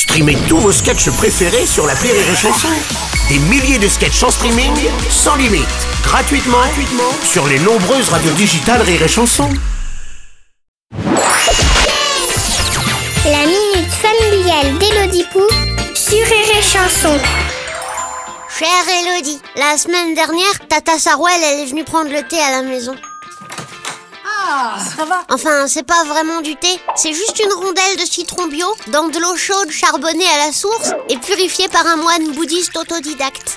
Streamez tous vos sketchs préférés sur la Rire et Chanson. Des milliers de sketchs en streaming, sans limite, gratuitement, gratuitement sur les nombreuses radios digitales Rire et Chanson. La minute familiale d'Élodie Pou sur Rire et Chanson. Chère Elodie, la semaine dernière, Tata Sarouel, elle est venue prendre le thé à la maison. Ah, ça va Enfin, c'est pas vraiment du thé, c'est juste une rondelle de citron bio dans de l'eau chaude charbonnée à la source et purifiée par un moine bouddhiste autodidacte.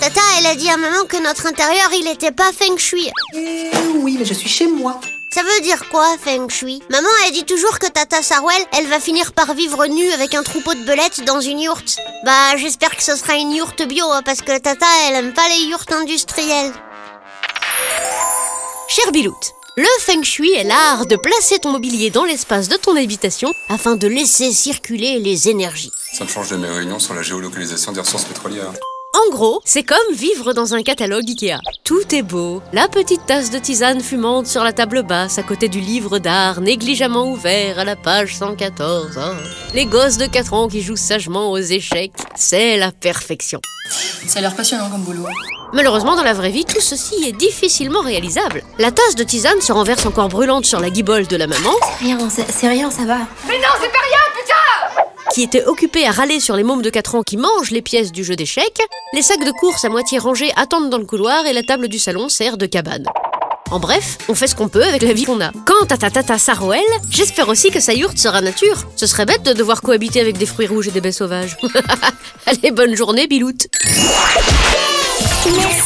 Tata, elle a dit à maman que notre intérieur, il était pas feng shui. Euh, Oui, mais je suis chez moi. Ça veut dire quoi, feng shui? Maman, elle dit toujours que Tata Sarouel, elle va finir par vivre nue avec un troupeau de belettes dans une yourte. Bah, j'espère que ce sera une yourte bio, hein, parce que Tata, elle aime pas les yourtes industrielles. Cher Bilout, le feng shui est l'art de placer ton mobilier dans l'espace de ton habitation afin de laisser circuler les énergies. Ça me change de mes réunions sur la géolocalisation des ressources pétrolières. En gros, c'est comme vivre dans un catalogue Ikea. Tout est beau. La petite tasse de tisane fumante sur la table basse à côté du livre d'art négligemment ouvert à la page 114. Oh. Les gosses de 4 ans qui jouent sagement aux échecs. C'est la perfection. Ça a l'air passionnant comme boulot. Malheureusement, dans la vraie vie, tout ceci est difficilement réalisable. La tasse de tisane se renverse encore brûlante sur la guibole de la maman, Rien, c'est c'est rien, ça va. qui était occupée à râler sur les mômes de 4 ans qui mangent les pièces du jeu d'échecs. Les sacs de course à moitié rangés attendent dans le couloir et la table du salon sert de cabane. En bref, on fait ce qu'on peut avec la vie qu'on a. Quant à ta tata Saroel, j'espère aussi que sa yourte sera nature. Ce serait bête de devoir cohabiter avec des fruits rouges et des baies sauvages. Allez, bonne journée, Biloute Yes.